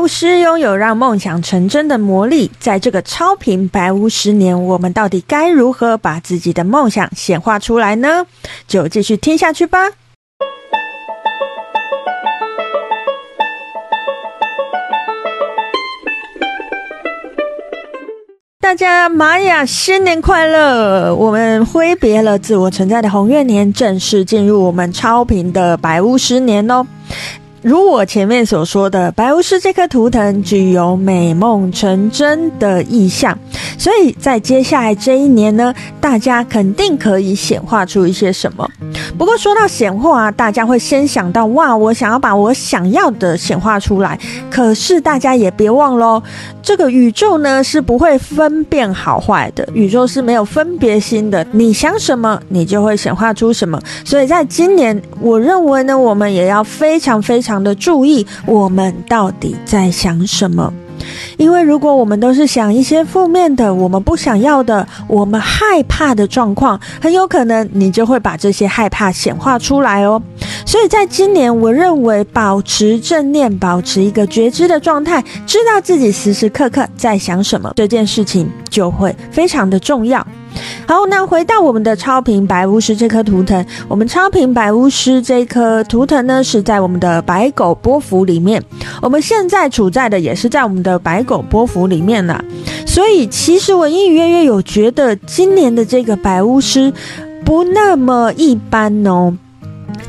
巫师拥有让梦想成真的魔力，在这个超频白巫十年，我们到底该如何把自己的梦想显化出来呢？就继续听下去吧。大家，玛雅新年快乐！我们挥别了自我存在的红月年，正式进入我们超频的白巫十年哦。如我前面所说的，白巫师这颗图腾具有美梦成真的意象，所以在接下来这一年呢，大家肯定可以显化出一些什么。不过说到显化啊，大家会先想到哇，我想要把我想要的显化出来。可是大家也别忘了，这个宇宙呢是不会分辨好坏的，宇宙是没有分别心的。你想什么，你就会显化出什么。所以在今年，我认为呢，我们也要非常非常。常的注意，我们到底在想什么？因为如果我们都是想一些负面的、我们不想要的、我们害怕的状况，很有可能你就会把这些害怕显化出来哦。所以在今年，我认为保持正念，保持一个觉知的状态，知道自己时时刻刻在想什么，这件事情就会非常的重要。好，那回到我们的超频白巫师这颗图腾，我们超频白巫师这颗图腾呢，是在我们的白狗波幅里面。我们现在处在的也是在我们的白狗波幅里面呢。所以，其实我隐隐约约有觉得，今年的这个白巫师不那么一般哦。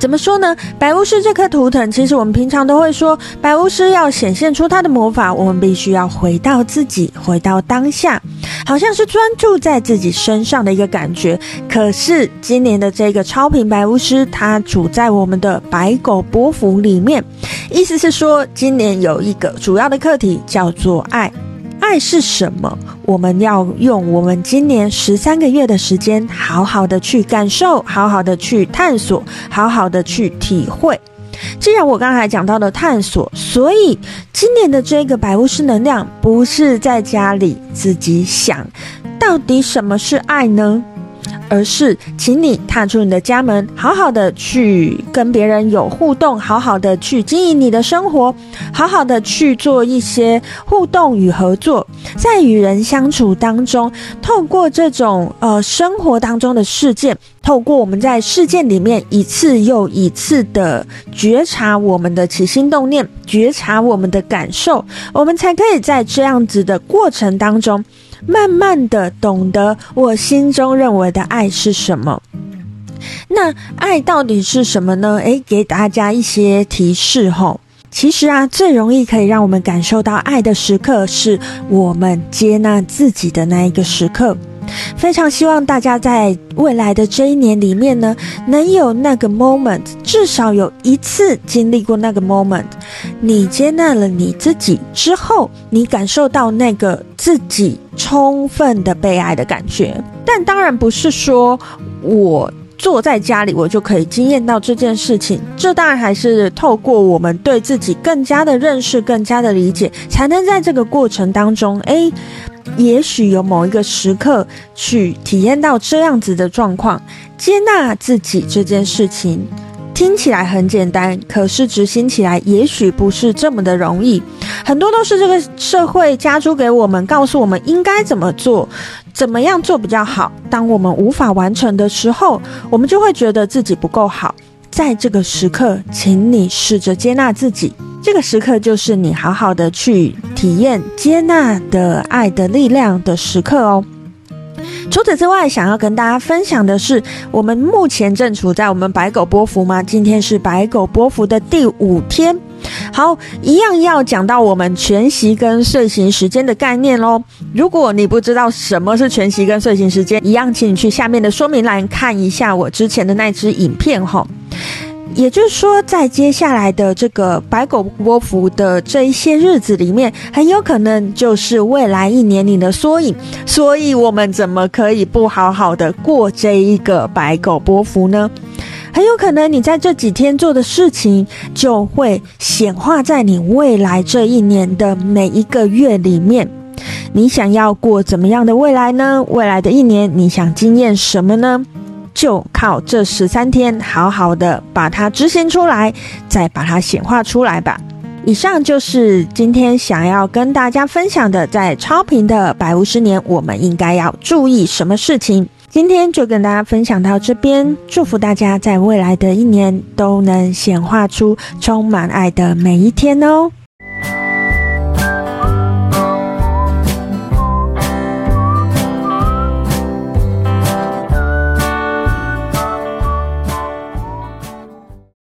怎么说呢？白巫师这颗图腾，其实我们平常都会说，白巫师要显现出他的魔法，我们必须要回到自己，回到当下，好像是专注在自己身上的一个感觉。可是今年的这个超频白巫师，它处在我们的白狗波幅里面，意思是说，今年有一个主要的课题叫做爱。爱是什么？我们要用我们今年十三个月的时间，好好的去感受，好好的去探索，好好的去体会。既然我刚才讲到了探索，所以今年的这个白巫师能量，不是在家里自己想，到底什么是爱呢？而是，请你踏出你的家门，好好的去跟别人有互动，好好的去经营你的生活，好好的去做一些互动与合作，在与人相处当中，透过这种呃生活当中的事件，透过我们在事件里面一次又一次的觉察我们的起心动念，觉察我们的感受，我们才可以在这样子的过程当中。慢慢的懂得我心中认为的爱是什么。那爱到底是什么呢？诶，给大家一些提示吼。其实啊，最容易可以让我们感受到爱的时刻，是我们接纳自己的那一个时刻。非常希望大家在未来的这一年里面呢，能有那个 moment，至少有一次经历过那个 moment，你接纳了你自己之后，你感受到那个自己充分的被爱的感觉。但当然不是说我坐在家里我就可以经验到这件事情，这当然还是透过我们对自己更加的认识、更加的理解，才能在这个过程当中，诶。也许有某一个时刻去体验到这样子的状况，接纳自己这件事情听起来很简单，可是执行起来也许不是这么的容易。很多都是这个社会加诸给我们，告诉我们应该怎么做，怎么样做比较好。当我们无法完成的时候，我们就会觉得自己不够好。在这个时刻，请你试着接纳自己。这个时刻就是你好好的去体验接纳的爱的力量的时刻哦。除此之外，想要跟大家分享的是，我们目前正处在我们白狗波符吗？今天是白狗波符的第五天。好，一样要讲到我们全息跟睡行时间的概念喽。如果你不知道什么是全息跟睡行时间，一样，请你去下面的说明栏看一下我之前的那支影片哈。也就是说，在接下来的这个白狗波幅的这一些日子里面，很有可能就是未来一年里的缩影。所以，我们怎么可以不好好的过这一个白狗波幅呢？很有可能，你在这几天做的事情，就会显化在你未来这一年的每一个月里面。你想要过怎么样的未来呢？未来的一年，你想经验什么呢？就靠这十三天，好好的把它执行出来，再把它显化出来吧。以上就是今天想要跟大家分享的，在超频的百五十年，我们应该要注意什么事情。今天就跟大家分享到这边，祝福大家在未来的一年都能显化出充满爱的每一天哦。